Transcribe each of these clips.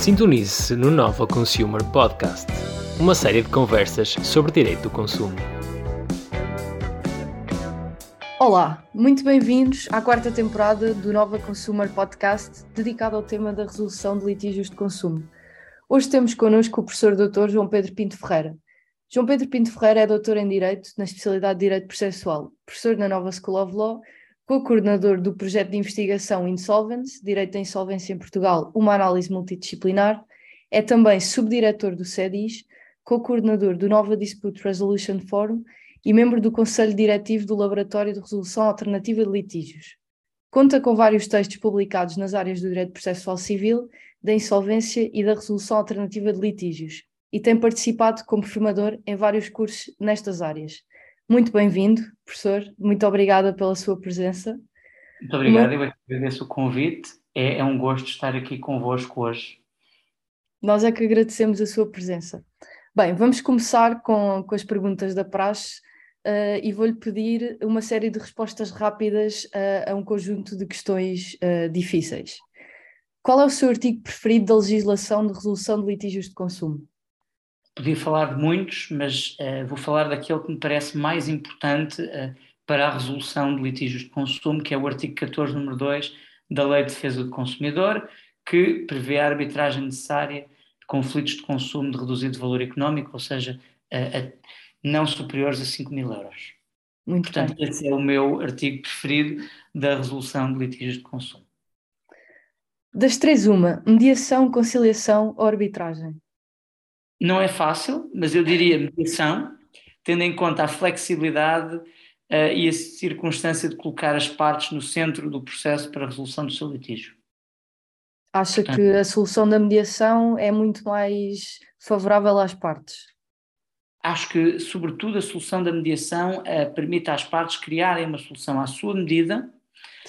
Sintonize-se no Nova Consumer Podcast, uma série de conversas sobre direito do consumo. Olá, muito bem-vindos à quarta temporada do Nova Consumer Podcast, dedicado ao tema da resolução de litígios de consumo. Hoje temos connosco o professor Dr. João Pedro Pinto Ferreira. João Pedro Pinto Ferreira é doutor em Direito na especialidade de Direito Processual, professor na Nova School of Law co-coordenador do projeto de investigação Insolvency, Direito à Insolvência em Portugal, uma análise multidisciplinar, é também subdiretor do CEDIS, co-coordenador do Nova Dispute Resolution Forum e membro do Conselho Diretivo do Laboratório de Resolução Alternativa de Litígios. Conta com vários textos publicados nas áreas do direito processual civil, da insolvência e da resolução alternativa de litígios, e tem participado como formador em vários cursos nestas áreas. Muito bem-vindo, professor. Muito obrigada pela sua presença. Muito obrigado, Uma... eu agradeço o convite. É, é um gosto estar aqui convosco hoje. Nós é que agradecemos a sua presença. Bem, vamos começar com, com as perguntas da praxe uh, e vou-lhe pedir uma série de respostas rápidas uh, a um conjunto de questões uh, difíceis. Qual é o seu artigo preferido da legislação de resolução de litígios de consumo? Podia falar de muitos, mas uh, vou falar daquele que me parece mais importante uh, para a resolução de litígios de consumo, que é o artigo 14, número 2 da Lei de Defesa do Consumidor, que prevê a arbitragem necessária de conflitos de consumo de reduzido valor económico, ou seja, uh, não superiores a 5 mil euros. Muito Portanto, bem. esse é o meu artigo preferido da resolução de litígios de consumo. Das três, uma: mediação, conciliação ou arbitragem? Não é fácil, mas eu diria mediação, tendo em conta a flexibilidade uh, e a circunstância de colocar as partes no centro do processo para a resolução do seu litígio. Acha Portanto, que a solução da mediação é muito mais favorável às partes? Acho que, sobretudo, a solução da mediação uh, permite às partes criarem uma solução à sua medida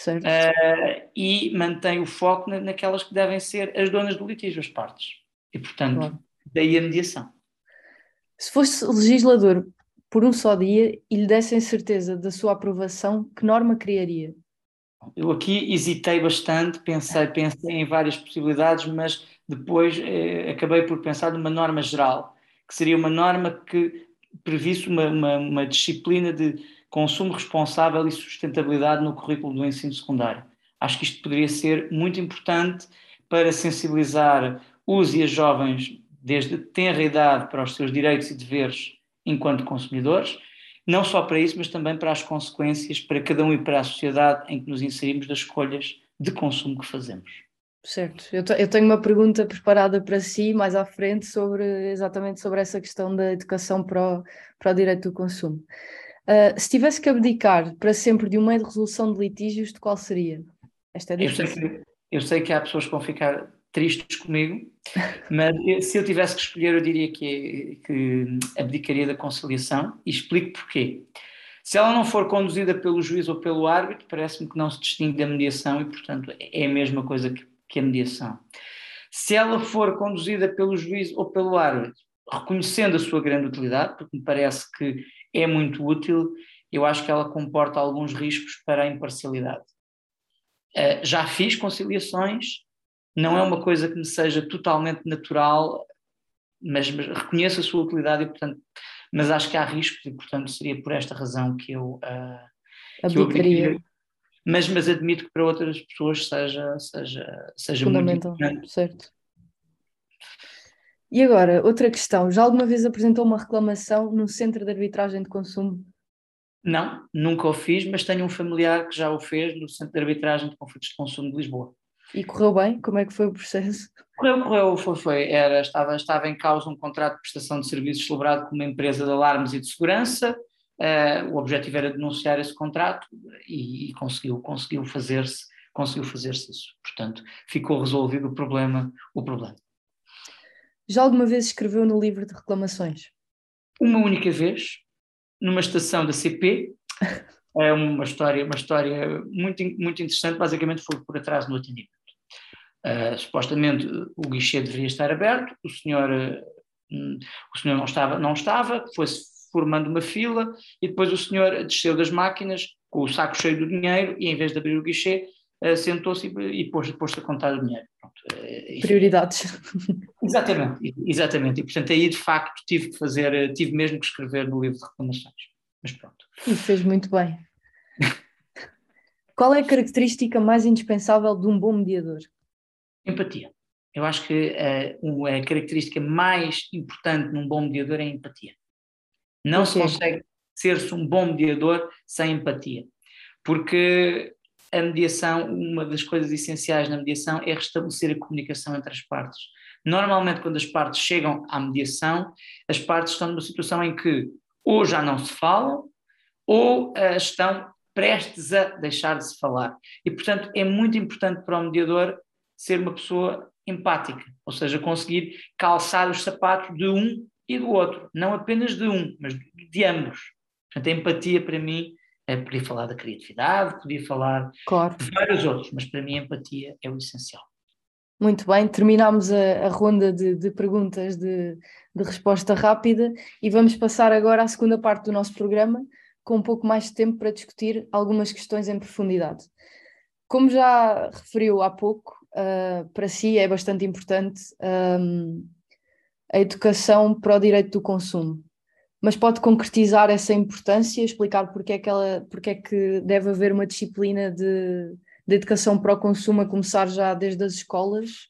uh, e mantém o foco na, naquelas que devem ser as donas do litígio, as partes. E, portanto, claro. Daí a mediação. Se fosse legislador por um só dia e lhe dessem certeza da sua aprovação, que norma criaria? Eu aqui hesitei bastante, pensei, pensei em várias possibilidades, mas depois eh, acabei por pensar numa norma geral, que seria uma norma que previsse uma, uma, uma disciplina de consumo responsável e sustentabilidade no currículo do ensino secundário. Acho que isto poderia ser muito importante para sensibilizar os e as jovens desde tenra idade para os seus direitos e deveres enquanto consumidores, não só para isso, mas também para as consequências para cada um e para a sociedade em que nos inserimos das escolhas de consumo que fazemos. Certo, eu, eu tenho uma pergunta preparada para si mais à frente sobre exatamente sobre essa questão da educação para o, para o direito do consumo. Uh, se tivesse que abdicar para sempre de um meio de resolução de litígios, de qual seria? Esta é. Eu sei que, eu sei que há pessoas que vão ficar tristes comigo, mas se eu tivesse que escolher, eu diria que, que abdicaria da conciliação e explico porquê. Se ela não for conduzida pelo juiz ou pelo árbitro, parece-me que não se distingue da mediação e, portanto, é a mesma coisa que, que a mediação. Se ela for conduzida pelo juiz ou pelo árbitro, reconhecendo a sua grande utilidade, porque me parece que é muito útil, eu acho que ela comporta alguns riscos para a imparcialidade. Uh, já fiz conciliações não é uma coisa que me seja totalmente natural, mas, mas reconheço a sua utilidade e, portanto, mas acho que há riscos e, portanto, seria por esta razão que eu, uh, que eu mas, mas admito que para outras pessoas seja, seja, seja Fundamental, muito certo. E agora, outra questão. Já alguma vez apresentou uma reclamação no Centro de Arbitragem de Consumo? Não, nunca o fiz, mas tenho um familiar que já o fez no Centro de Arbitragem de Conflitos de Consumo de Lisboa. E correu bem? Como é que foi o processo? Correu, correu, foi, foi. Era, estava, estava em causa um contrato de prestação de serviços celebrado com uma empresa de alarmes e de segurança. Uh, o objetivo era denunciar esse contrato e, e conseguiu, conseguiu fazer-se conseguiu fazer-se isso. Portanto, ficou resolvido o problema, o problema. Já alguma vez escreveu no livro de reclamações? Uma única vez, numa estação da CP. É uma história, uma história muito, muito interessante, basicamente foi por atraso no atendimento. Uh, supostamente o guichê deveria estar aberto, o senhor, uh, o senhor não estava, não estava, foi-se formando uma fila e depois o senhor desceu das máquinas com o saco cheio do dinheiro e em vez de abrir o guichê, uh, sentou-se e, e pôs-se pôs a contar o dinheiro. pronto. Eh, Prioridades. Exatamente, exatamente. E portanto aí de facto tive que fazer, tive mesmo que escrever no livro de reclamações. Mas pronto. E fez muito bem. Qual é a característica mais indispensável de um bom mediador? Empatia. Eu acho que uh, a característica mais importante num bom mediador é a empatia. Não okay. se consegue ser-se um bom mediador sem empatia. Porque a mediação, uma das coisas essenciais na mediação é restabelecer a comunicação entre as partes. Normalmente, quando as partes chegam à mediação, as partes estão numa situação em que ou já não se falam, ou uh, estão prestes a deixar de se falar. E, portanto, é muito importante para o mediador ser uma pessoa empática, ou seja, conseguir calçar os sapatos de um e do outro, não apenas de um, mas de ambos. Portanto, a empatia para mim, é, podia falar da criatividade, podia falar claro. de vários outros, mas para mim a empatia é o essencial. Muito bem, terminamos a, a ronda de, de perguntas de, de, resposta rápida e vamos passar agora à segunda parte do nosso programa, com um pouco mais de tempo para discutir algumas questões em profundidade. Como já referiu há pouco, uh, para si é bastante importante um, a educação para o direito do consumo. Mas pode concretizar essa importância, explicar porque é que, ela, porque é que deve haver uma disciplina de, de educação para o consumo a começar já desde as escolas?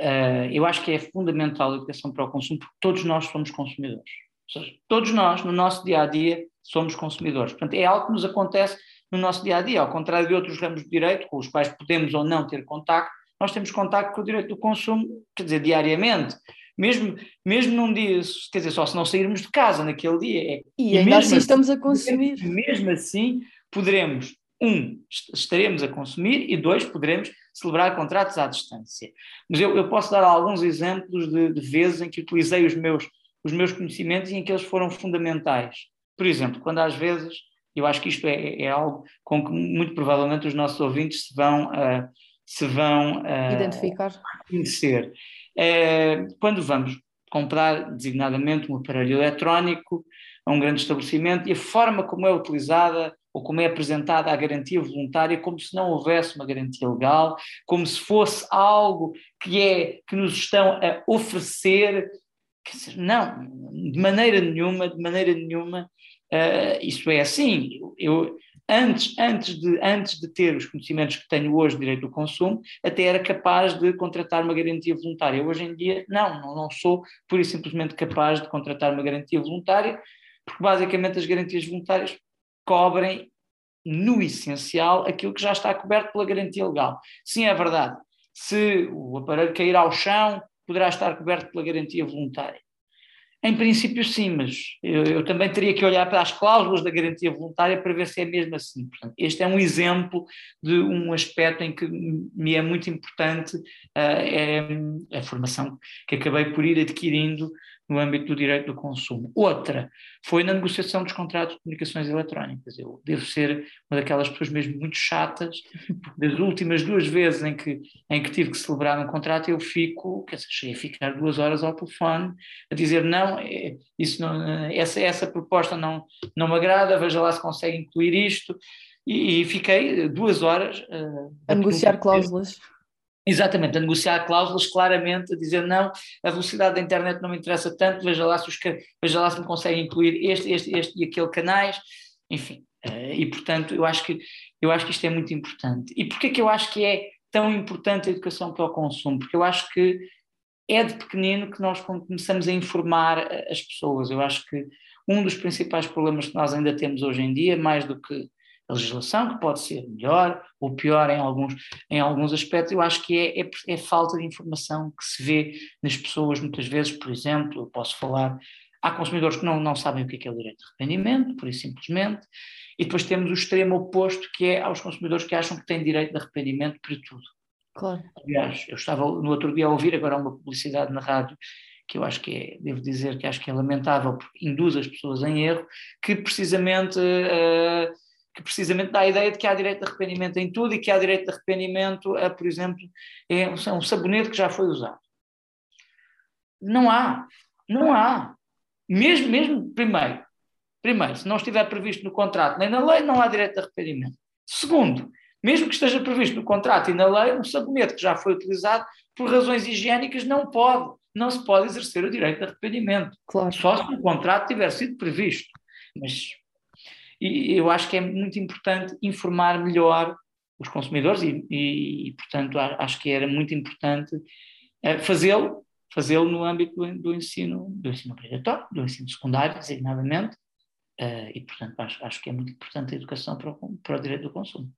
Uh, eu acho que é fundamental a educação para o consumo porque todos nós somos consumidores. Ou seja, todos nós, no nosso dia a dia, somos consumidores. Portanto, é algo que nos acontece no nosso dia a dia, ao contrário de outros ramos de direito, com os quais podemos ou não ter contacto, nós temos contacto com o direito do consumo, quer dizer, diariamente. Mesmo, mesmo num dia, quer dizer, só se não sairmos de casa naquele dia. É, e, ainda assim estamos a consumir. Mesmo assim, poderemos, um, estaremos a consumir e dois, poderemos celebrar contratos à distância. Mas eu, eu posso dar alguns exemplos de, de vezes em que utilizei os meus, os meus conhecimentos e em que eles foram fundamentais. Por exemplo, quando às vezes eu acho que isto é, é algo com que muito provavelmente os nossos ouvintes se vão, uh, se vão uh, identificar. Conhecer. Uh, quando vamos comprar designadamente um aparelho eletrónico a um grande estabelecimento e a forma como é utilizada ou como é apresentada a garantia voluntária, como se não houvesse uma garantia legal, como se fosse algo que é que nos estão a oferecer, dizer, não, de maneira nenhuma, de maneira nenhuma, Uh, isso é assim. Eu, antes, antes, de, antes de ter os conhecimentos que tenho hoje de direito do consumo, até era capaz de contratar uma garantia voluntária. Hoje em dia, não, não, não sou pura e simplesmente capaz de contratar uma garantia voluntária, porque basicamente as garantias voluntárias cobrem no essencial aquilo que já está coberto pela garantia legal. Sim, é verdade. Se o aparelho cair ao chão, poderá estar coberto pela garantia voluntária. Em princípio, sim, mas eu, eu, também teria que olhar para as cláusulas da garantia voluntária para ver se é mesmo assim. Portanto, este é um exemplo de um aspecto em que me é muito importante uh, é a formação que acabei por ir adquirindo no âmbito do direito do consumo. Outra foi na negociação dos contratos de comunicações eletrónicas. Eu devo ser uma daquelas pessoas mesmo muito chatas, porque das últimas duas vezes em que, em que tive que celebrar um contrato, eu fico, quer dizer, cheguei a ficar duas horas ao telefone a dizer não, é, isso não essa, essa proposta não, não me agrada, veja lá se consegue incluir isto. E, e fiquei duas horas uh, a negociar cláusulas. Exatamente, a negociar cláusulas claramente, a dizer não, a velocidade da internet não me interessa tanto, veja lá se, os, veja lá se me consegue incluir este, este, este e aquele canais, enfim. Uh, e portanto, eu acho, que, eu acho que isto é muito importante. E porquê que eu acho que é tão importante a educação para o consumo? Porque eu acho que é de pequenino que nós começamos a informar eh, as pessoas. Eu acho que um dos principais problemas que nós ainda temos hoje em dia, mais do que a legislação, que pode ser melhor ou pior em alguns, em alguns aspectos, eu acho que é, é, é falta de informação que se vê nas pessoas muitas vezes, por exemplo, eu posso falar, há consumidores que não, não sabem o que é, que é o direito de arrependimento, por isso simplesmente, e depois temos o extremo oposto, que é aos consumidores que acham que têm direito de arrependimento para tudo. Claro. Aliás, eu estava no outro dia a ouvir agora uma publicidade na rádio que eu acho que é, devo dizer que acho que é lamentável, porque induz as pessoas em erro, que precisamente uh, que precisamente dá a ideia de que há direito de arrependimento em tudo e que há direito de arrependimento a, por exemplo, é um sabonete que já foi usado. Não há, não há. Mesmo, mesmo, primeiro, primeiro, se não estiver previsto no contrato nem na lei, não há direito de arrependimento. Segundo, Mesmo que esteja previsto no contrato e na lei, um sabonete que já foi utilizado por razões higiênicas não pode, não se pode exercer o direito de arrependimento. Claro. Só se o contrato tiver sido previsto. Mas e eu acho que é muito importante informar melhor os consumidores e, e, e portanto, acho que era muito importante uh, fazê-lo, fazê-lo no âmbito do, do, ensino, do ensino obrigatório, do ensino secundário, designadamente, uh, e, portanto, acho, acho que é muito importante a educação para o, para o direito do consumo.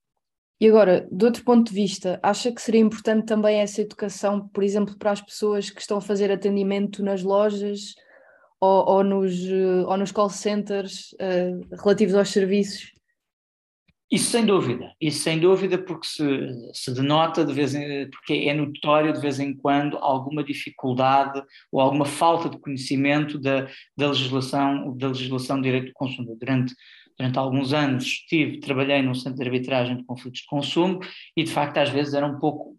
E agora, de outro ponto de vista, acha que seria importante também essa educação, por exemplo, para as pessoas que estão a fazer atendimento nas lojas ou, ou, nos, eh, ou nos call centers uh, relativos aos serviços? Isso sem dúvida, isso sem dúvida, porque se, se denota de vez em, porque é notório de vez em quando alguma dificuldade ou alguma falta de conhecimento da, da legislação, da legislação de direito do consumidor. Durante, durante alguns anos estive, trabalhei num centro de arbitragem de conflitos de consumo e de facto às vezes era um pouco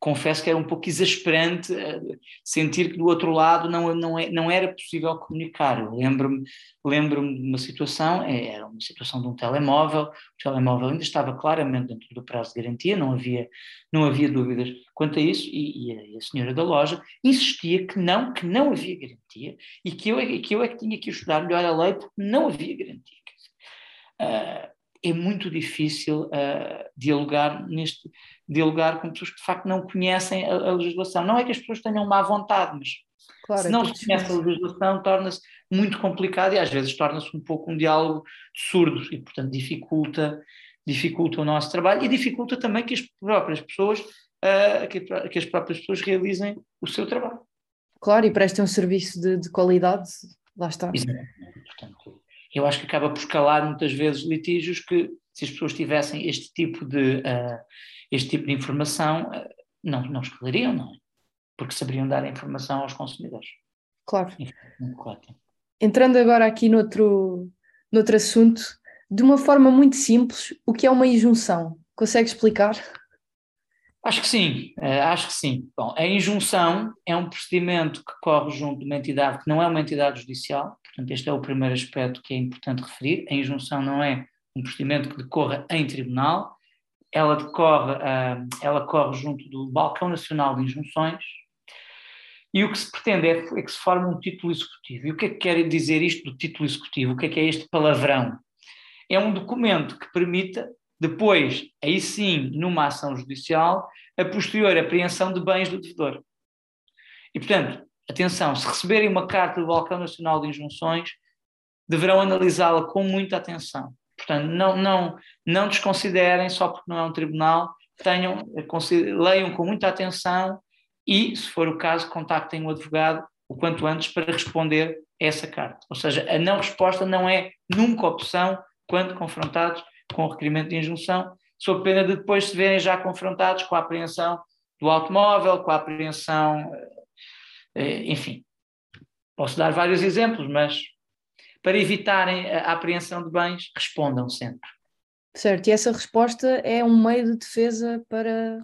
confesso que era um pouco exasperante eh, sentir que do outro lado não, não, é, não era possível comunicar. Lembro-me lembro de uma situação, é, era uma situação de um telemóvel, o telemóvel ainda estava claramente dentro do prazo de garantia, não havia, não havia dúvidas quanto a isso, e, e, a, a, senhora da loja insistia que não, que não havia garantia, e que eu, é, que eu é que tinha que estudar melhor a lei porque não havia garantia. Uh, é muito difícil uh, dialogar neste dialogar com pessoas que de facto não conhecem a, a legislação. Não é que as pessoas tenham má vontade, mas claro, se não se conhece a legislação torna-se muito complicado e às vezes torna-se um pouco um diálogo surdo e portanto dificulta dificulta o nosso trabalho e dificulta também que as próprias pessoas uh, que, que, as próprias pessoas realizem o seu trabalho. Claro, e prestem um serviço de, de qualidade, lá está. Exatamente. Portanto, eu acho que acaba por escalar muitas vezes litígios que, se as pessoas tivessem este tipo de, uh, este tipo de informação, uh, não, não escalariam, não é? Porque saberiam dar a informação aos consumidores. Claro. Entrando agora aqui noutro, noutro assunto, de uma forma muito simples, o que é uma injunção? Consegue explicar? Acho que sim, uh, acho que sim. Bom, a injunção é um procedimento que corre junto de uma entidade que não é uma entidade judicial, portanto, este é o primeiro aspecto que é importante referir. A injunção não é um procedimento que decorra em tribunal, ela decorre, uh, ela corre junto do Balcão Nacional de Injunções, e o que se pretende é, é, que se forme um título executivo. E o que é que quer dizer isto do título executivo? O que é que é este palavrão? É um documento que permita depois, aí sim, numa ação judicial, a posterior apreensão de bens do devedor. E, portanto, atenção, se receberem uma carta do Balcão Nacional de Injunções, deverão analisá-la com muita atenção. Portanto, não, não, não desconsiderem só porque não é um tribunal, tenham, leiam com muita atenção e, se for o caso, contactem o advogado o quanto antes para responder a essa carta. Ou seja, a não resposta não é nunca opção quando confrontados com o requerimento de injunção, sob pena de depois se verem já confrontados com a apreensão do automóvel, com a apreensão, eh, enfim. Posso dar vários exemplos, mas para evitarem a apreensão de bens, respondam sempre. Certo, e essa resposta é um meio de defesa para,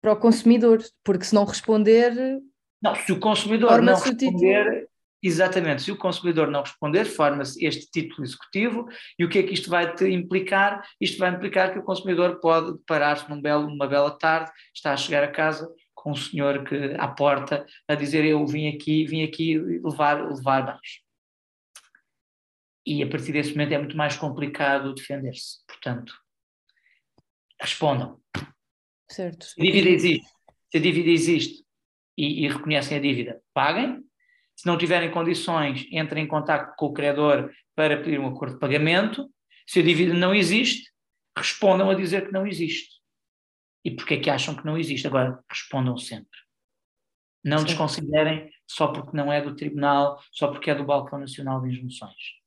para o consumidor, porque se não responder. Não, se o consumidor não responder, Exatamente, se o consumidor não responder, forma-se este título executivo e o que é que isto vai implicar? Isto vai implicar que o consumidor pode deparar-se num belo, numa bela tarde, está a chegar a casa com um senhor que, à porta a dizer eu vim aqui, vim aqui levar, levar bens. E a partir desse momento é muito mais complicado defender-se. Portanto, respondam. Certo. Se a dívida existe, se a dívida existe e, e reconhecem a dívida, paguem, se não tiverem condições, entrem em contato com o credor para pedir um acordo de pagamento. Se a dívida não existe, respondam a dizer que não existe. E porquê é que acham que não existe? Agora, respondam sempre. Não Sim. desconsiderem só porque não é do Tribunal, só porque é do Balcão Nacional de Injunções.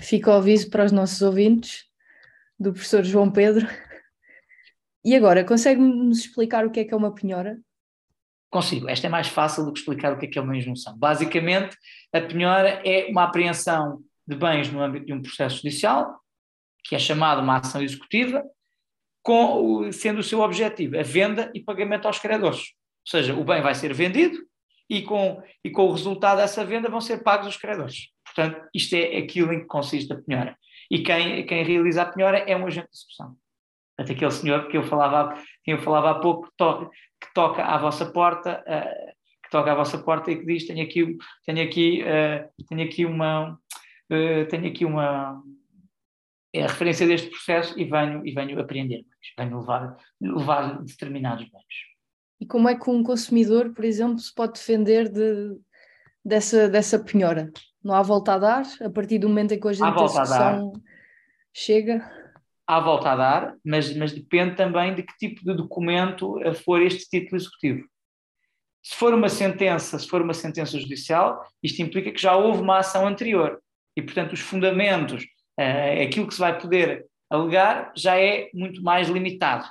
Fica o aviso para os nossos ouvintes do professor João Pedro. E agora, consegue-nos explicar o que é que é uma penhora? Consigo. Esta é mais fácil do que explicar o que é, que é uma injunção. Basicamente, a penhora é uma apreensão de bens no âmbito de um processo judicial, que é chamada uma ação executiva, com, sendo o seu objetivo a venda e pagamento aos credores. Ou seja, o bem vai ser vendido e com, e com o resultado dessa venda vão ser pagos os credores. Portanto, isto é aquilo em que consiste a penhora. E quem, quem realiza a penhora é um agente de execução. Portanto, aquele senhor que eu falava, que eu falava há pouco, que toca, que toca à vossa porta, uh, que toca à vossa porta e que diz: tenho aqui, tenho aqui, uh, tenho aqui uma, uh, tenho aqui uma é referência deste processo e venho, e venho apreender venho levar, levar determinados bens. E como é que um consumidor, por exemplo, se pode defender de, dessa, dessa penhora? Não há volta a dar a partir do momento em que a gente discussão chega? Há volta a dar, mas, mas depende também de que tipo de documento for este título executivo. Se for uma sentença, se for uma sentença judicial, isto implica que já houve uma ação anterior e, portanto, os fundamentos uh, aquilo que se vai poder alegar já é muito mais limitado.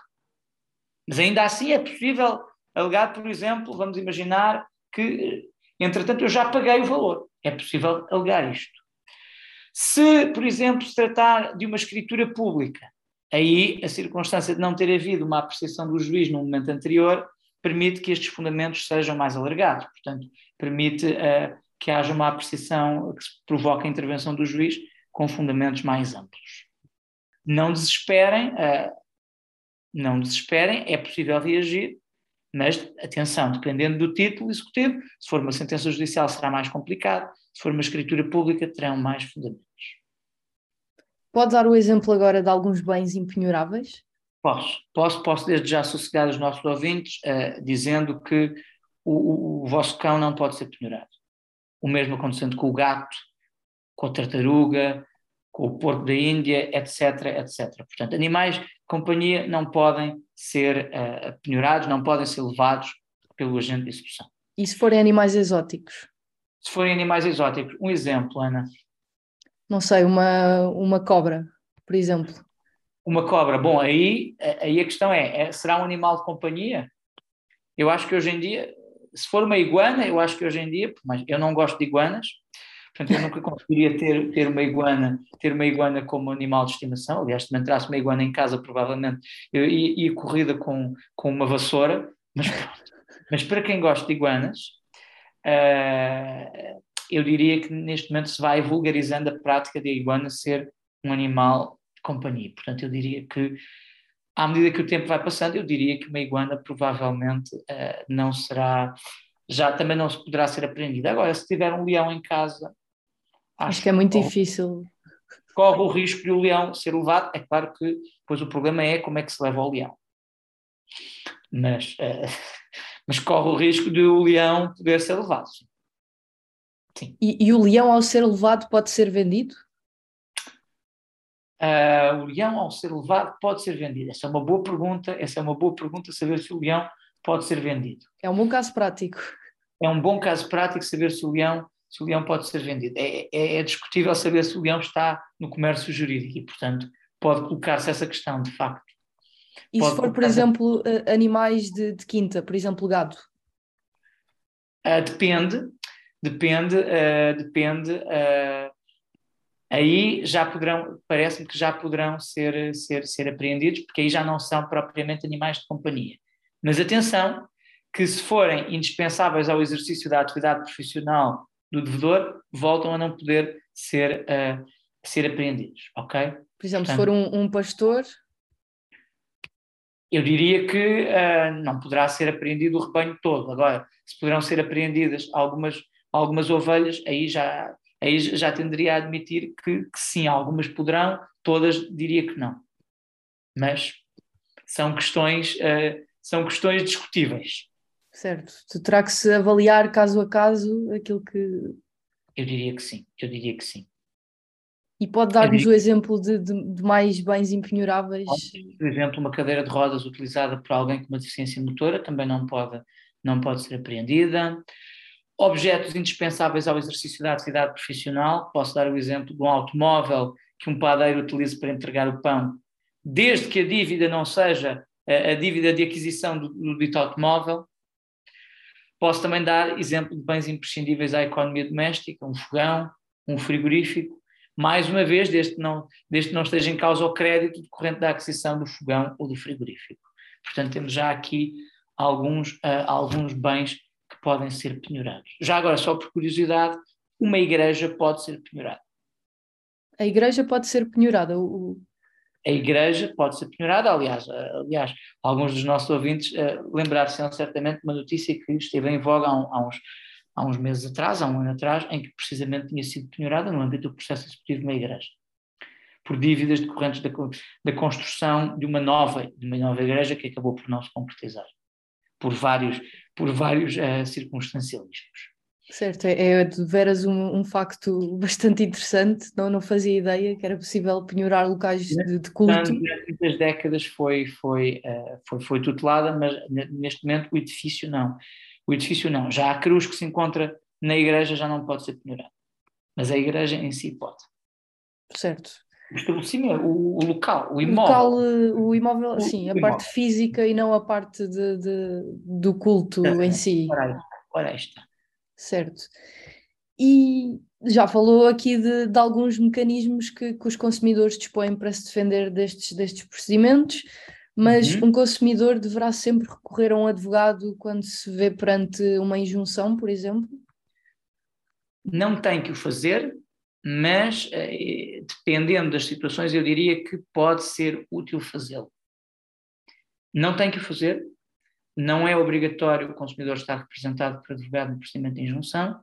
Mas ainda assim é possível alegar, por exemplo, vamos imaginar que, entretanto, eu já paguei o valor. É possível alegar isto. Se, por exemplo, se tratar de uma escritura pública, aí a circunstância de não ter havido uma apreciação do juiz no momento anterior permite que estes fundamentos sejam mais alargados. Portanto, permite uh, que haja uma apreciação que provoque a intervenção do juiz com fundamentos mais amplos. Não desesperem, uh, não desesperem, é possível reagir, mas atenção, dependendo do título executivo, se for uma sentença judicial será mais complicado, se for uma escritura pública terão mais fundamentos. Pode dar o exemplo agora de alguns bens impenhoráveis? Posso, posso, posso desde já sossegar os nossos ouvintes uh, dizendo que o, o, o, vosso cão não pode ser penhorado. O mesmo acontecendo com o gato, com a tartaruga, com o porco da Índia, etc, etc. Portanto, animais de companhia não podem ser uh, penhorados, não podem ser levados pelo agente de execução. E se forem animais exóticos? Se forem animais exóticos, um exemplo, Ana. Não sei, uma, uma cobra, por exemplo. Uma cobra, bom, aí, aí a questão é, é, será um animal de companhia? Eu acho que hoje em dia, se for uma iguana, eu acho que hoje em dia, mas eu não gosto de iguanas, Portanto, eu nunca conseguiria ter, ter uma iguana, ter uma iguana como animal de estimação. Aliás, se me entrasse uma iguana em casa, provavelmente eu ia, ia corrida com, com uma vassoura, mas Mas para quem gosta de iguanas, uh, eu diria que neste momento se vai vulgarizando a prática de a iguana ser um animal de companhia. Portanto, eu diria que à medida que o tempo vai passando, eu diria que uma iguana provavelmente uh, não será, já também não se poderá ser apreendida. Agora, se tiver um leão em casa, Acho, que é muito corre, difícil. Corre o risco de o leão ser levado. É claro que depois o problema é como é que se leva o leão. Mas, uh, mas corre o risco de o leão poder ser levado. Sim. E, e o leão, ao ser levado, pode ser vendido? Uh, o leão, ao ser levado, pode ser vendido. Essa é uma boa pergunta. Essa é uma boa pergunta, saber se o leão pode ser vendido. É um bom caso prático. É um bom caso prático saber se o leão se o leão pode ser vendido. É, é, é, discutível saber se o leão está no comércio jurídico e, portanto, pode colocar-se essa questão, de facto. E pode se for, por exemplo, a... animais de, de, quinta, por exemplo, gado? Uh, depende, depende, uh, depende. Uh, aí já poderão, parece-me que já poderão ser, ser, ser apreendidos, porque aí já não são propriamente animais de companhia. Mas atenção, que se forem indispensáveis ao exercício da atividade profissional do devedor voltam a não poder ser, uh, ser apreendidos, ok? Por exemplo, Portanto, se for um, um, pastor... Eu diria que uh, não poderá ser apreendido o rebanho todo. Agora, se poderão ser apreendidas algumas, algumas ovelhas, aí já, aí já tenderia a admitir que, que sim, algumas poderão, todas diria que não. Mas são questões, uh, são questões discutíveis. Certo. Terá que se avaliar caso a caso aquilo que. Eu diria que sim, eu diria que sim. E pode dar-nos o exemplo de, de, de, mais bens impenhoráveis? Por exemplo, uma cadeira de rodas utilizada por alguém com uma deficiência motora também não pode, não pode ser apreendida. Objetos indispensáveis ao exercício da atividade profissional, posso dar o exemplo de um automóvel que um padeiro utiliza para entregar o pão, desde que a dívida não seja a, a dívida de aquisição do, do dito automóvel, Posso também dar exemplo de bens imprescindíveis à economia doméstica, um fogão, um frigorífico, mais uma vez, desde que não, desde que não esteja em causa o crédito decorrente da aquisição do fogão ou do frigorífico. Portanto, temos já aqui alguns, uh, alguns bens que podem ser penhorados. Já agora, só por curiosidade, uma igreja pode ser penhorada. A igreja pode ser penhorada? O... A igreja pode ser penhorada, aliás, aliás alguns dos nossos ouvintes uh, lembrar-se certamente de uma notícia que esteve em voga há, há, uns, há uns meses atrás, há um ano atrás, em que precisamente tinha sido penhorada no âmbito do processo executivo de uma igreja por dívidas decorrentes da, da construção de uma nova de uma nova igreja que acabou por não se concretizar por vários por vários uh, circunstancialismos Certo, é, é de veras um, um, facto bastante interessante, não, não fazia ideia que era possível penhorar locais de, de culto. Durante muitas décadas foi, foi, uh, foi, foi tutelada, mas neste momento o edifício não. O edifício não. Já a cruz que se encontra na igreja já não pode ser penhorada, mas a igreja em si pode. Certo. O estabelecimento, o, o local, o imóvel. O, local, eh, o imóvel, o, sim, a imóvel. parte física e não a parte de, de do culto em si. Ora, ora está. Certo. E já falou aqui de, de alguns mecanismos que, que, os consumidores dispõem para se defender destes, destes procedimentos, mas uhum. um consumidor deverá sempre recorrer a um advogado quando se vê perante uma injunção, por exemplo? Não tem que o fazer, mas eh, dependendo das situações, eu diria que pode ser útil fazê-lo. Não tem que o fazer, não é obrigatório o consumidor estar representado por advogado no procedimento de injunção,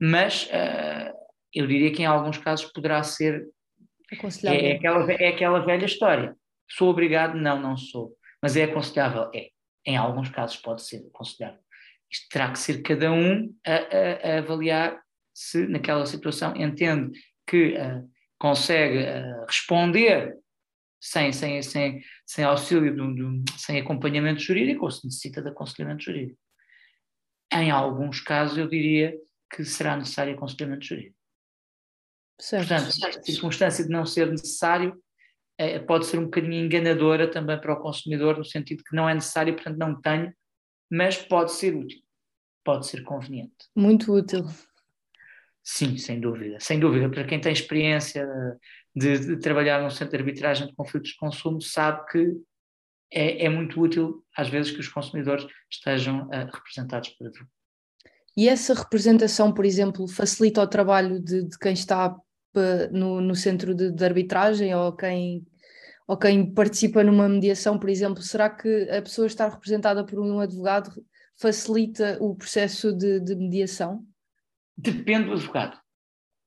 mas uh, eu diria que em alguns casos poderá ser. Aconselhável. É aquela, é aquela velha história. Sou obrigado? Não, não sou. Mas é aconselhável? É. Em alguns casos pode ser aconselhável. Isto terá que ser cada um a, a, a avaliar se naquela situação entende que uh, consegue uh, responder sem, sem, sem, sem auxílio, de um, de um, sem acompanhamento jurídico ou se necessita de aconselhamento jurídico. Em alguns casos, eu diria que será necessário aconselhamento jurídico. Certo. Portanto, a circunstância de não ser necessário é, pode ser um bocadinho enganadora também para o consumidor, no sentido que não é necessário, portanto não tenho, mas pode ser útil, pode ser conveniente. Muito útil. Sim, sem dúvida, sem dúvida. Para quem tem experiência de, de trabalhar num centro de arbitragem de conflitos de consumo, sabe que é, é muito útil, às vezes, que os consumidores estejam uh, representados por advogado. E essa representação, por exemplo, facilita o trabalho de, de quem está eh, no, no centro de, de, arbitragem ou quem, ou quem participa numa mediação, por exemplo? Será que a pessoa estar representada por um advogado facilita o processo de, de mediação? Depende do advogado.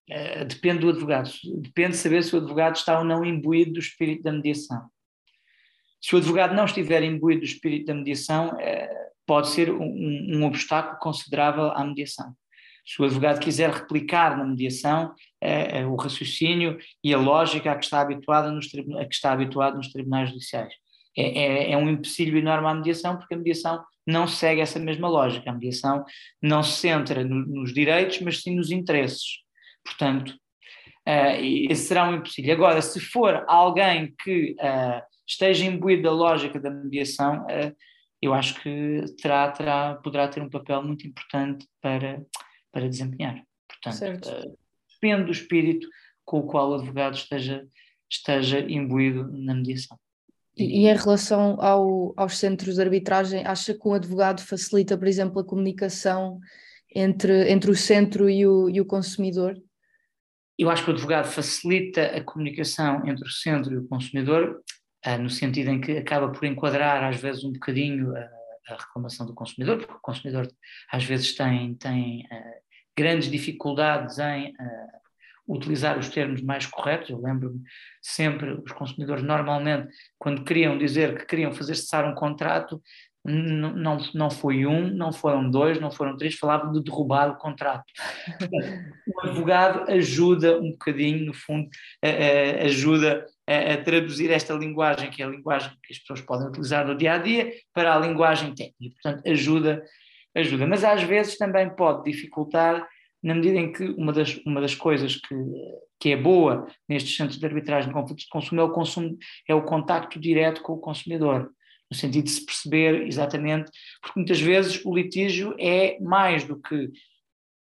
Uh, depende do advogado. Depende de saber se o advogado está ou não imbuído do espírito da mediação. Se o advogado não estiver imbuído do espírito da mediação, uh, pode ser um, um, obstáculo considerável à mediação. Se o advogado quiser replicar na mediação uh, o raciocínio e a lógica a que está habituado nos, a que está habituado nos tribunais judiciais. É, é, é um empecilho enorme à mediação, porque a mediação não segue essa mesma lógica. A mediação não se centra no, nos direitos, mas sim nos interesses. Portanto, uh, esse será um empecilho. Agora, se for alguém que uh, esteja imbuído da lógica da mediação, uh, eu acho que terá, terá, poderá ter um papel muito importante para, para desempenhar. Portanto, depende do espírito com o qual o advogado esteja, esteja imbuído na mediação. E, em relação ao, aos centros de arbitragem, acha que um advogado facilita, por exemplo, a comunicação entre, entre o centro e o, e o consumidor? Eu acho que o advogado facilita a comunicação entre o centro e o consumidor, uh, no sentido em que acaba por enquadrar, às vezes, um bocadinho a, reclamação do consumidor, porque o consumidor, às vezes, tem, tem uh, grandes dificuldades em uh, utilizar os termos mais corretos. Eu lembro-me sempre, os consumidores normalmente, quando queriam dizer que queriam fazer cessar um contrato, não, não foi um, não foram dois, não foram três, falavam de derrubar o contrato. o advogado ajuda um bocadinho, no fundo, ajuda a, a, traduzir esta linguagem, que é a linguagem que as pessoas podem utilizar no dia a dia, para a linguagem técnica. Portanto, ajuda, ajuda. Mas às vezes também pode dificultar na medida em que uma das, uma das coisas que, que é boa nestes centros de arbitragem de conflitos de consumo é o, consumo, é o contacto direto com o consumidor, no sentido de se perceber exatamente, porque muitas vezes o litígio é mais do que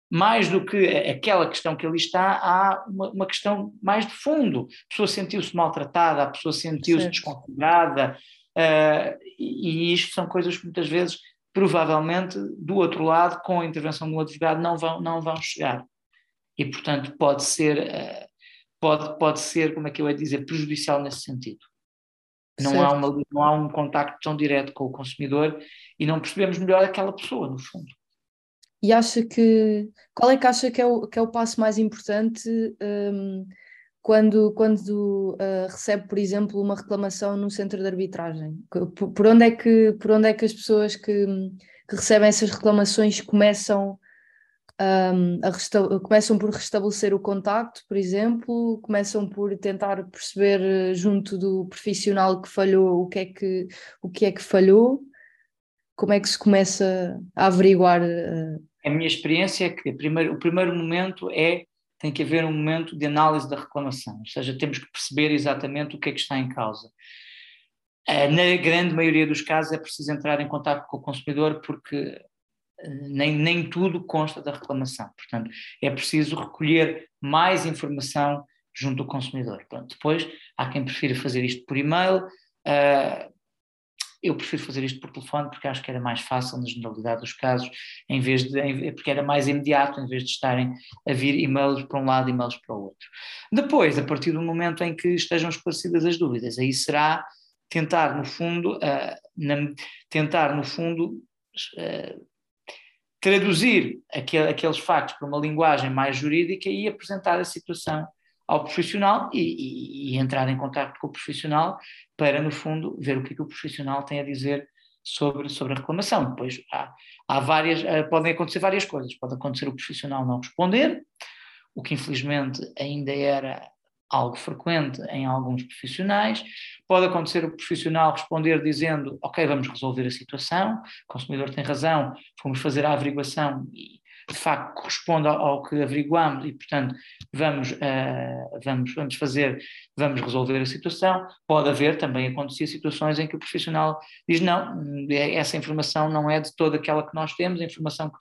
mais do que aquela questão que ali está, há uma, uma questão mais de fundo. A pessoa sentiu-se maltratada, a pessoa sentiu-se desconsiderada, uh, e, e isto são coisas que muitas vezes provavelmente do outro lado, com a intervenção do advogado, não vão, não vão chegar. E, portanto, pode ser, uh, pode, pode ser, como é que eu ia dizer, prejudicial nesse sentido. Não há, uma, não há um contacto tão direto com o consumidor e não percebemos melhor aquela pessoa, no fundo. E acha que. Qual é que acha que é o, que é o passo mais importante um, quando, quando uh, recebe, por exemplo, uma reclamação no centro de arbitragem? Por, por, onde, é que, por onde é que as pessoas que, que recebem essas reclamações começam, um, começam por restabelecer o contacto, por exemplo, começam por tentar perceber eh, junto do profissional que falhou o que é que, o que, é que falhou? como é que se começa a averiguar? Uh... A minha experiência é que o primeiro momento é tem que haver um momento de análise da reclamação, ou seja, temos que perceber exatamente o que é que está em causa. Uh, na grande maioria dos casos é preciso entrar em contato com o consumidor porque nem, nem tudo consta da reclamação. Portanto, é preciso recolher mais informação junto do consumidor. Pronto, depois, há quem prefira fazer isto por e-mail, uh, eu prefiro fazer isto por telefone porque acho que era mais fácil na generalidade dos casos, em vez de, em, porque era mais imediato, em vez de estarem a vir e-mails para um lado e e-mails para o outro. Depois, a partir do momento em que estejam esclarecidas as dúvidas, aí será tentar no fundo, uh, na, tentar no fundo uh, traduzir aquel, aqueles factos para uma linguagem mais jurídica e apresentar a situação ao profissional e, e, e, entrar em contato com o profissional para, no fundo, ver o que, é que o profissional tem a dizer sobre, sobre a reclamação. Depois há, há várias, eh, podem acontecer várias coisas. Pode acontecer o profissional não responder, o que infelizmente ainda era algo frequente em alguns profissionais. Pode acontecer o profissional responder dizendo: Ok, vamos resolver a situação, o consumidor tem razão, vamos fazer a averiguação e de facto corresponde ao, que averiguamos e, portanto, vamos, uh, vamos, vamos fazer, vamos resolver a situação. Pode haver também acontecer situações em que o profissional diz não, essa informação não é de toda aquela que nós temos, a informação que,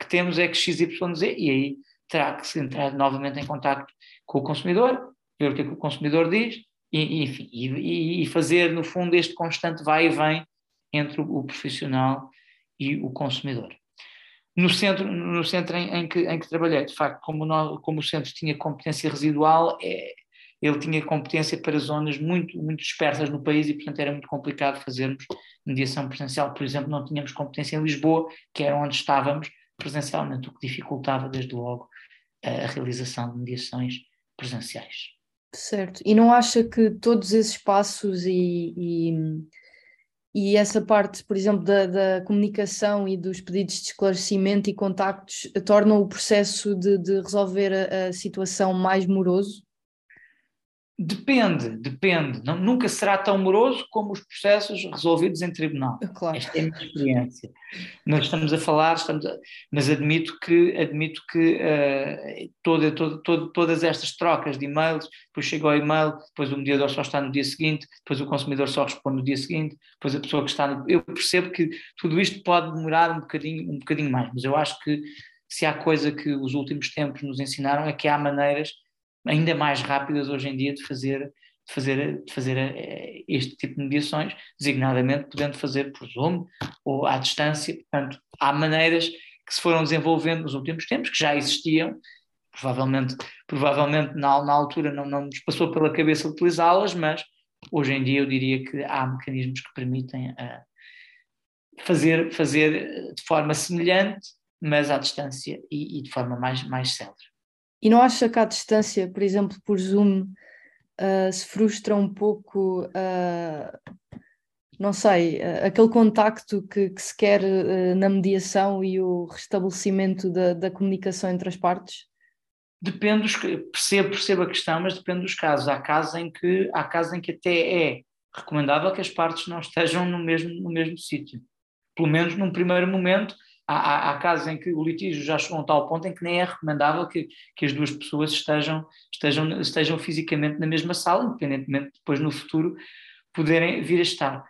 que temos é que XYZ e aí terá que se entrar novamente em contato com o consumidor, ver o que, é que o consumidor diz e, enfim, e, e fazer no fundo este constante vai e vem entre o, profissional e o consumidor. No centro, no centro em, em, que, em que trabalhei, de facto, como, nós, como o centro tinha competência residual, é, ele tinha competência para zonas muito, muito dispersas no país e, portanto, era muito complicado fazermos mediação presencial. Por exemplo, não tínhamos competência em Lisboa, que era onde estávamos presencialmente, o que dificultava, desde logo, a realização de mediações presenciais. Certo. E não acha que todos esses passos e, e e essa parte, por exemplo, da, da, comunicação e dos pedidos de esclarecimento e contactos tornam o processo de, de resolver a, a, situação mais moroso? Depende, depende. Não, nunca será tão moroso como os processos resolvidos em tribunal. Claro. Esta é a minha experiência. Nós estamos a falar, estamos a, mas admito que, admito que uh, toda, toda, toda, todas estas trocas de e-mails, depois chega ao e-mail, depois o mediador só está no dia seguinte, depois o consumidor só responde no dia seguinte, depois a pessoa que está no... Eu percebo que tudo isto pode demorar um bocadinho, um bocadinho mais, mas eu acho que se há coisa que os últimos tempos nos ensinaram é que há maneiras ainda mais rápidas hoje em dia de fazer, de fazer, de fazer eh, este tipo de mediações, designadamente podendo fazer por Zoom ou à distância. Portanto, há maneiras que se foram desenvolvendo nos últimos tempos, que já existiam, provavelmente, provavelmente na, na altura não, não nos passou pela cabeça utilizá-las, mas hoje em dia eu diria que há mecanismos que permitem uh, fazer, fazer de forma semelhante, mas à distância e, e de forma mais, mais célere. E não acha que à distância, por exemplo, por Zoom, uh, se frustra um pouco, uh, não sei, uh, aquele contacto que, que se quer na mediação e o restabelecimento da, da comunicação entre as partes? Depende dos percebo, percebo a questão, mas depende dos casos. Há casos em que há casos em que até é recomendável que as partes não estejam no mesmo, no mesmo sítio. Pelo menos num primeiro momento, há, há, casos em que o litígio já chegou a um tal ponto em que nem é recomendável que, que as duas pessoas estejam, estejam, estejam fisicamente na mesma sala, independentemente de depois no futuro poderem vir a estar.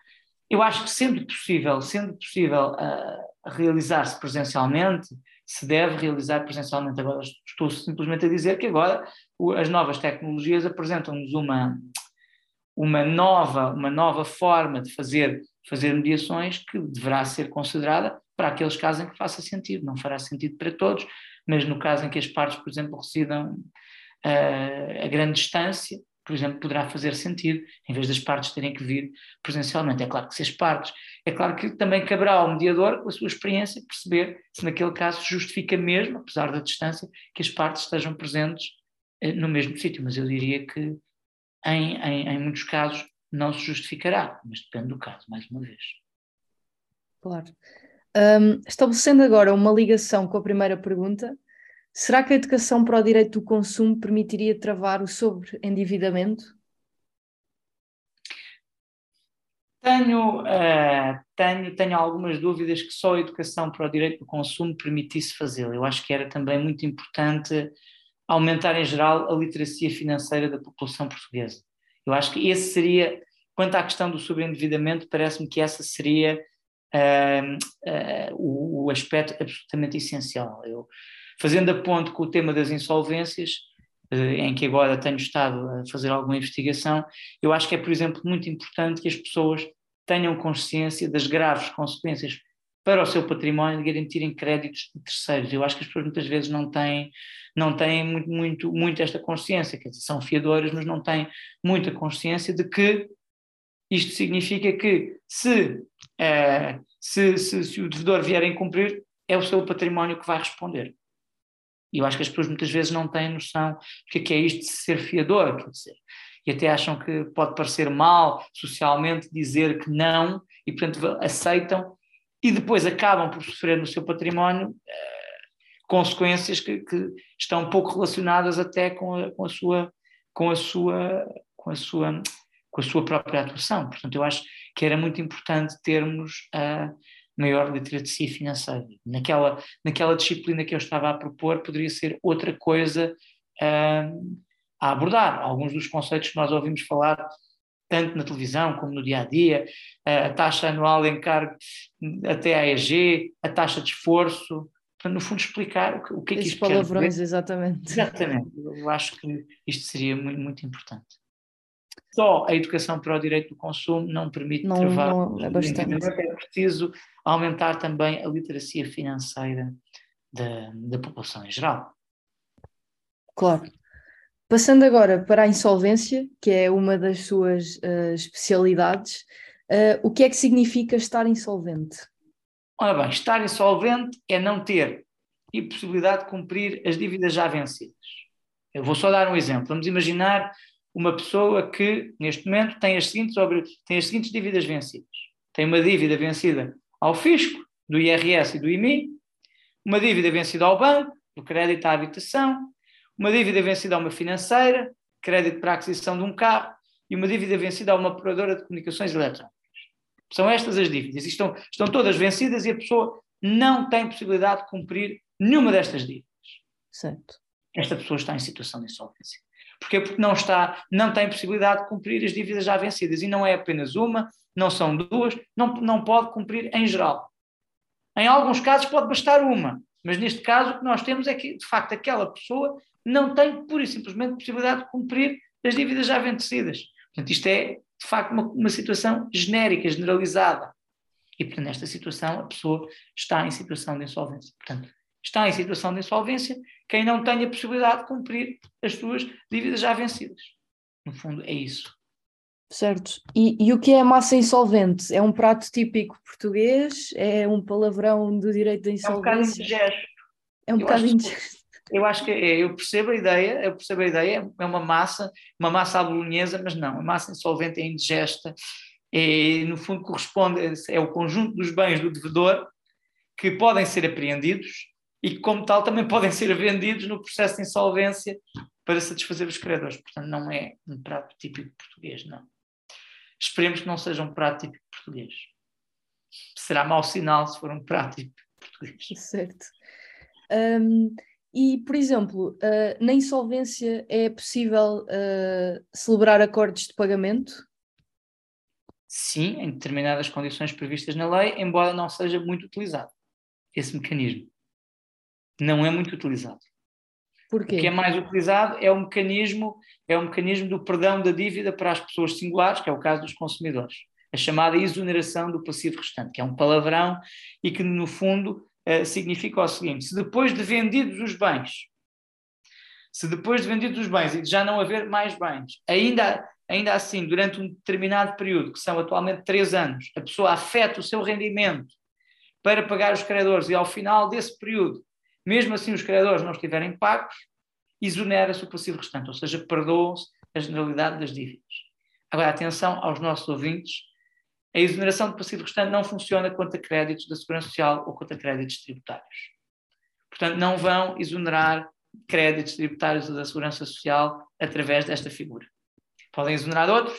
Eu acho que sendo possível, sendo possível uh, realizar-se presencialmente, se deve realizar presencialmente. Agora estou simplesmente a dizer que agora as novas tecnologias apresentam-nos uma, uma nova, uma nova forma de fazer, fazer mediações que deverá ser considerada para aqueles casos em que faça sentido. Não fará sentido para todos, mas no caso em que as partes, por exemplo, residam uh, a grande distância, por exemplo, poderá fazer sentido, em vez das partes terem que vir presencialmente. É claro que se as partes, é claro que também caberá ao mediador, com a sua experiência, perceber se naquele caso justifica mesmo, apesar da distância, que as partes estejam presentes uh, no mesmo sítio. Mas eu diria que, em, em, em muitos casos, não se justificará, mas depende do caso, mais uma vez. Claro. Um, estabelecendo agora uma ligação com a primeira pergunta, será que a educação para o direito do consumo permitiria travar o sobreendividamento? Tenho, uh, tenho, tenho algumas dúvidas que só a educação para o direito do consumo permitisse fazê-lo. Eu acho que era também muito importante aumentar em geral a literacia financeira da população portuguesa. Eu acho que esse seria, quanto à questão do sobreendividamento, parece-me que essa seria uh, o, o, aspecto absolutamente essencial. Eu, fazendo a ponte com o tema das insolvências, uh, em que agora tenho estado a fazer alguma investigação, eu acho que é, por exemplo, muito importante que as pessoas tenham consciência das graves consequências para o seu património de garantirem créditos de terceiros. Eu acho que as pessoas muitas vezes não têm, não têm muito, muito, muito esta consciência, quer dizer, são fiadoras, mas não têm muita consciência de que isto significa que se, uh, se, se, se, o devedor vier a incumprir, é o seu património que vai responder. E eu acho que as pessoas muitas vezes não têm noção do que é, que é isto de ser fiador, quer dizer, e até acham que pode parecer mal socialmente dizer que não, e portanto aceitam, e depois acabam por sofrer no seu património uh, consequências que, que, estão pouco relacionadas até com a, com a sua com a sua com a sua com a sua própria atuação. Portanto, eu acho que era muito importante termos a maior literacia financeira. Naquela, naquela disciplina que eu estava a propor, poderia ser outra coisa uh, a abordar. Alguns dos conceitos que nós ouvimos falar tanto na televisão como no dia a dia, a taxa anual de encargo até a EG, a taxa de esforço, para no fundo explicar o que, o que é que isto palavrões, quer dizer. exatamente. Exatamente, eu acho que isto seria muito, muito importante só a educação para o direito do consumo não permite não, travar. Não, é bastante. É preciso aumentar também a literacia financeira da, da população em geral. Claro. Passando agora para a insolvência, que é uma das suas uh, especialidades, uh, o que é que significa estar insolvente? Ora bem, estar insolvente é não ter e possibilidade de cumprir as dívidas já vencidas. Eu vou só dar um exemplo. Vamos imaginar uma pessoa que, neste momento, tem as seguintes, tem as seguintes dívidas vencidas. Tem uma dívida vencida ao fisco, do IRS e do IMI, uma dívida vencida ao banco, do crédito à habitação, uma dívida vencida a uma financeira, crédito para a aquisição de um carro, e uma dívida vencida a uma operadora de comunicações eletrónicas. São estas as dívidas. Estão, estão todas vencidas e a pessoa não tem possibilidade de cumprir nenhuma destas dívidas. Certo. Esta pessoa está em situação de insolvência. Porquê? Porque não está, não tem possibilidade de cumprir as dívidas já vencidas. E não é apenas uma, não são duas, não, não pode cumprir em geral. Em alguns casos pode bastar uma, mas neste caso o que nós temos é que, de facto, aquela pessoa não tem pura e simplesmente possibilidade de cumprir as dívidas já vencidas. Portanto, isto é, de facto, uma, uma situação genérica, generalizada. E, portanto, nesta situação, a pessoa está em situação de insolvência. Portanto, está em situação de insolvência quem não tem a possibilidade de cumprir as suas dívidas já vencidas. No fundo, é isso. Certo. E, e, o que é massa insolvente? É um prato típico português? É um palavrão do direito da insolvência? É um bocado indigesto. É um bocado indigesto. Eu acho que é, eu percebo a ideia, eu percebo a ideia, é uma massa, uma massa à bolonhesa, mas não, a massa insolvente é indigesta, e no fundo corresponde, é o conjunto dos bens do devedor que podem ser apreendidos e que, como tal, também podem ser vendidos no processo de insolvência para satisfazer os credores. Portanto, não é um prato típico português, não. Esperemos que não seja um prato típico português. Será mau sinal se for um prato típico português. Certo. Um, e, por exemplo, uh, na insolvência é possível uh, celebrar acordos de pagamento? Sim, em determinadas condições previstas na lei, embora não seja muito utilizado esse mecanismo não é muito utilizado. Porquê? O que é mais utilizado é o mecanismo, é o mecanismo do perdão da dívida para as pessoas singulares, que é o caso dos consumidores. A chamada exoneração do passivo restante, que é um palavrão e que, no fundo, uh, significa o seguinte: se depois de vendidos os bens Se depois de vendidos os bens e de já não haver mais bens, ainda, ainda assim, durante um determinado período, que são atualmente três anos, a pessoa afeta o seu rendimento para pagar os credores e ao final desse período, mesmo assim os credores não estiverem pagos, exonera-se o passivo restante, ou seja, perdoam-se a generalidade das dívidas. Agora, atenção aos nossos ouvintes, a exoneração do passivo restante não funciona contra créditos da Segurança Social ou contra créditos tributários. Portanto, não vão exonerar créditos tributários da Segurança Social através desta figura. Podem exonerar outros,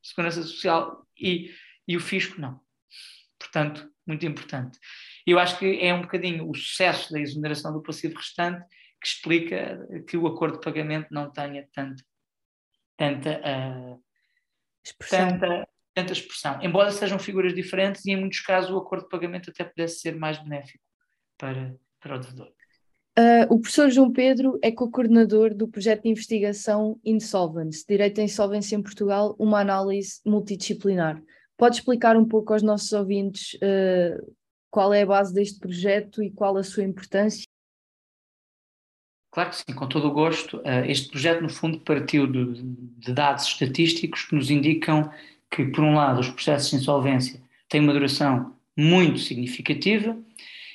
Segurança Social e, e o Fisco não. Portanto, muito importante. Eu acho que é um bocadinho o sucesso da exoneração do passivo restante que explica que o acordo de pagamento não tenha tanta, tanta, uh, expressão. Tanta, tanta expressão. Embora sejam figuras diferentes e em muitos casos o acordo de pagamento até pudesse ser mais benéfico para, para o devedor. Uh, o professor João Pedro é co-coordenador do projeto de investigação Insolvence, Direito à Insolvência em Portugal, uma análise multidisciplinar. Pode explicar um pouco aos nossos ouvintes uh, qual é a base deste projeto e qual a sua importância? Claro que sim, com todo o gosto. Uh, este projeto, no fundo, partiu de, de dados estatísticos que nos indicam que, por um lado, os processos de insolvência têm uma duração muito significativa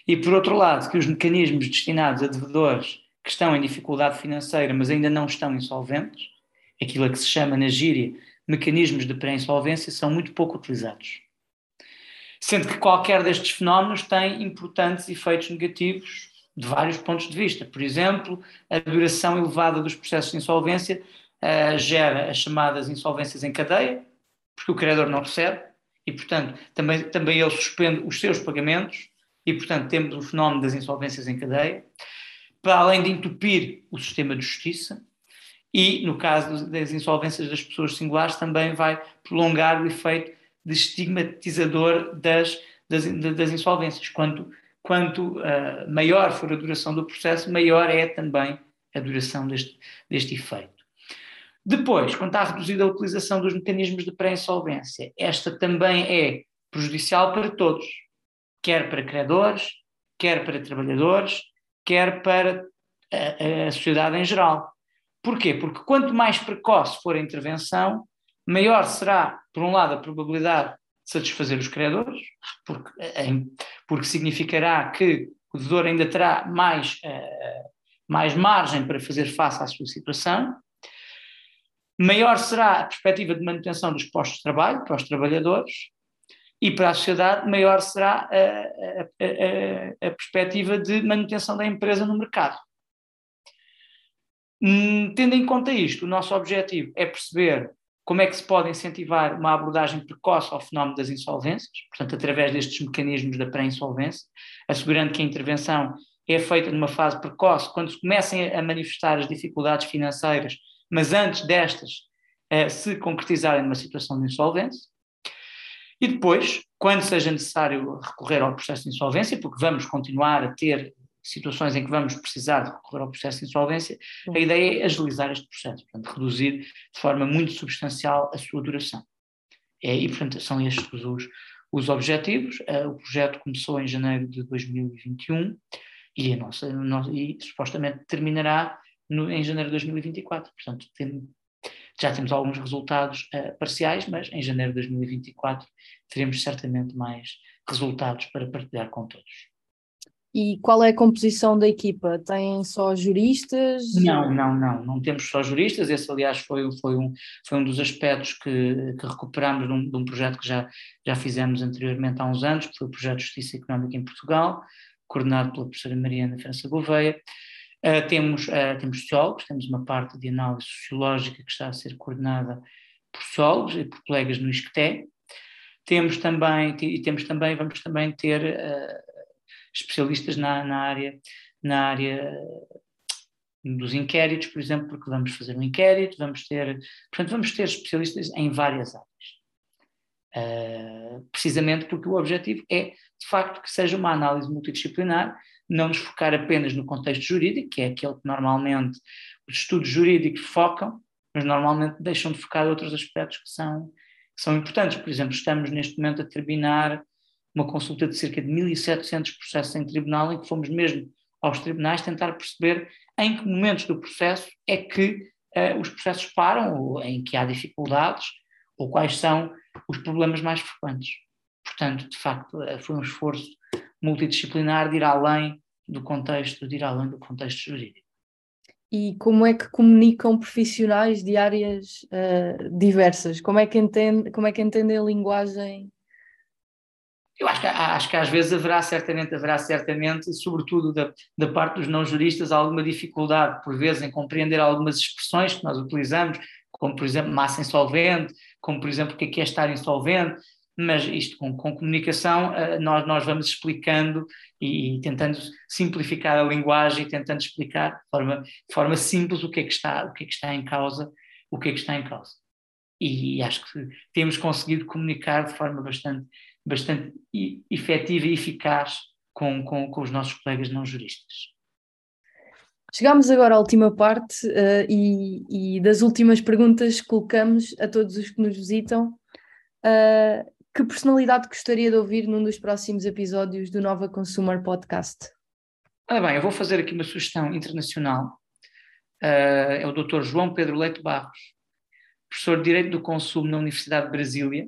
e, por outro lado, que os mecanismos destinados a devedores que estão em dificuldade financeira, mas ainda não estão insolventes, aquilo a que se chama na gíria mecanismos de pré-insolvência, são muito pouco utilizados. Sendo que qualquer destes fenómenos tem importantes efeitos negativos de vários pontos de vista. Por exemplo, a duração elevada dos processos de insolvência uh, gera as chamadas insolvências em cadeia, porque o credor não recebe e, portanto, também, também ele suspende os seus pagamentos e, portanto, temos o fenómeno das insolvências em cadeia, para além de entupir o sistema de justiça e, no caso das insolvências das pessoas singulares, também vai prolongar o efeito de estigmatizador das, das, das insolvências. Quanto, quanto uh, maior for a duração do processo, maior é também a duração deste, deste efeito. Depois, quanto à reduzida utilização dos mecanismos de pré-insolvência, esta também é prejudicial para todos, quer para credores, quer para trabalhadores, quer para a, a sociedade em geral. Porquê? Porque quanto mais precoce for a intervenção, maior será, por um lado, a probabilidade de satisfazer os credores, porque, porque significará que o devedor ainda terá mais, uh, mais margem para fazer face à sua situação, maior será a perspectiva de manutenção dos postos de trabalho para os trabalhadores, e para a sociedade, maior será a, a, a, a perspectiva de manutenção da empresa no mercado. Hum, tendo em conta isto, o nosso objetivo é perceber como é que se pode incentivar uma abordagem precoce ao fenómeno das insolvências, portanto, através destes mecanismos da pré-insolvência, assegurando que a intervenção é feita numa fase precoce, quando se comecem a manifestar as dificuldades financeiras, mas antes destas uh, se concretizarem numa situação de insolvência. E depois, quando seja necessário recorrer ao processo de insolvência, porque vamos continuar a ter situações em que vamos precisar de recorrer ao processo de insolvência, a ideia é agilizar este processo, portanto, reduzir de forma muito substancial a sua duração. É, e, portanto, são estes os, os objetivos. Uh, o projeto começou em janeiro de 2021 e, a nossa, e supostamente terminará no, em janeiro de 2024. Portanto, tem, já temos alguns resultados uh, parciais, mas em janeiro de 2024 teremos certamente mais resultados para partilhar com todos. E qual é a composição da equipa? Tem só juristas? Não, não, não. Não temos só juristas. Esse, aliás, foi, foi, um, foi um dos aspectos que, que recuperamos de um, de um, projeto que já, já fizemos anteriormente há uns anos, que foi o Projeto de Justiça Económica em Portugal, coordenado pela professora Mariana França Gouveia. Uh, temos, uh, temos sociólogos, temos uma parte de análise sociológica que está a ser coordenada por sociólogos e por colegas no ISCTE. Temos também, e temos também, vamos também ter uh, especialistas na, na área, na área dos inquéritos, por exemplo, porque vamos fazer um inquérito, vamos ter, portanto, vamos ter especialistas em várias áreas. Uh, precisamente porque o objetivo é, de facto, que seja uma análise multidisciplinar, não nos focar apenas no contexto jurídico, que é aquele que normalmente os estudos jurídicos focam, mas normalmente deixam de focar outros aspectos que são, que são importantes. Por exemplo, estamos neste momento a terminar uma consulta de cerca de 1.700 processos em tribunal em que fomos mesmo aos tribunais, tentar perceber em que momentos do processo é que uh, os processos param, ou em que há dificuldades, ou quais são os problemas mais frequentes. Portanto, de facto, uh, foi um esforço multidisciplinar de ir além do contexto, de ir além do contexto jurídico. E como é que comunicam profissionais de áreas uh, diversas? Como é, que entende, como é que entendem a linguagem eu acho que, acho que às vezes haverá certamente, haverá certamente, sobretudo da, da parte dos não juristas, alguma dificuldade, por vezes, em compreender algumas expressões que nós utilizamos, como por exemplo massa insolvente, como por exemplo o que é, que é estar insolvente, mas isto com, com comunicação eh, nós, nós vamos explicando e, e, tentando simplificar a linguagem, tentando explicar de forma, de forma simples o que é que está, o que é que está em causa, o que é que está em causa. E, e acho que temos conseguido comunicar de forma bastante bastante efetiva e eficaz com, com, com os nossos colegas não juristas. Chegamos agora à última parte uh, e, e, das últimas perguntas colocamos a todos os que nos visitam. Uh, que personalidade gostaria de ouvir num dos próximos episódios do Nova Consumer Podcast? Ora bem, eu vou fazer aqui uma sugestão internacional. Uh, é o Dr. João Pedro Leite Barros, professor de Direito do Consumo na Universidade de Brasília,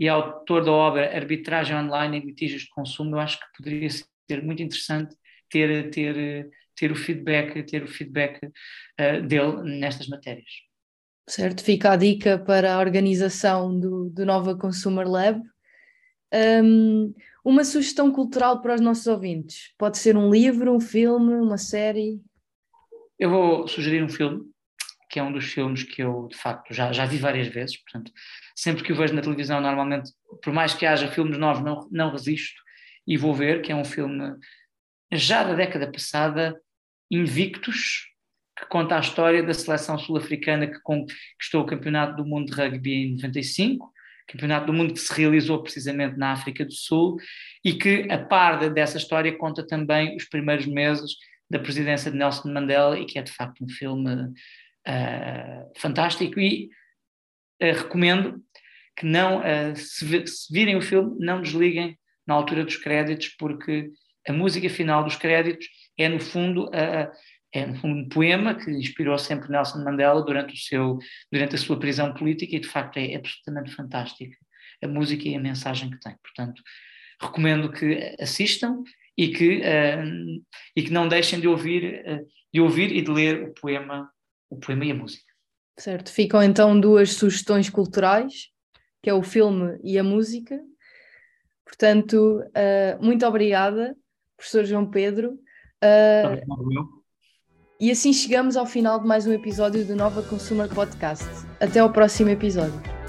e autor da obra Arbitragem Online em Litígios de Consumo, eu acho que poderia ser muito interessante ter, ter, ter o feedback, ter o feedback uh, dele nestas matérias. Certo, fica a dica para a organização do, do Nova Consumer Lab. Um, uma sugestão cultural para os nossos ouvintes? Pode ser um livro, um filme, uma série? Eu vou sugerir um filme, que é um dos filmes que eu, de facto, já, já vi várias vezes, portanto, sempre que o vejo na televisão, normalmente, por mais que haja filmes novos, não, não resisto e vou ver, que é um filme já da década passada, Invictus, que conta a história da seleção sul-africana que conquistou o Campeonato do Mundo de Rugby em 95, Campeonato do Mundo que se realizou precisamente na África do Sul e que, a par dessa história, conta também os primeiros meses da presidência de Nelson Mandela e que é de facto um filme uh, fantástico e uh, recomendo que não, uh, se, se, virem o filme, não desliguem na altura dos créditos, porque a música final dos créditos é no fundo, é um poema que inspirou sempre Nelson Mandela durante, o seu, durante a sua prisão política e de facto é absolutamente fantástica a música e a mensagem que tem. Portanto, recomendo que assistam e que, uh, e que não deixem de ouvir, uh, de ouvir e de ler o poema, o poema e a música. Certo, ficam então duas sugestões culturais que é o filme e a música. Portanto, uh, muito obrigada, professor João Pedro. Uh, e assim chegamos ao final de mais um episódio do Nova Consumer Podcast. Até ao próximo episódio.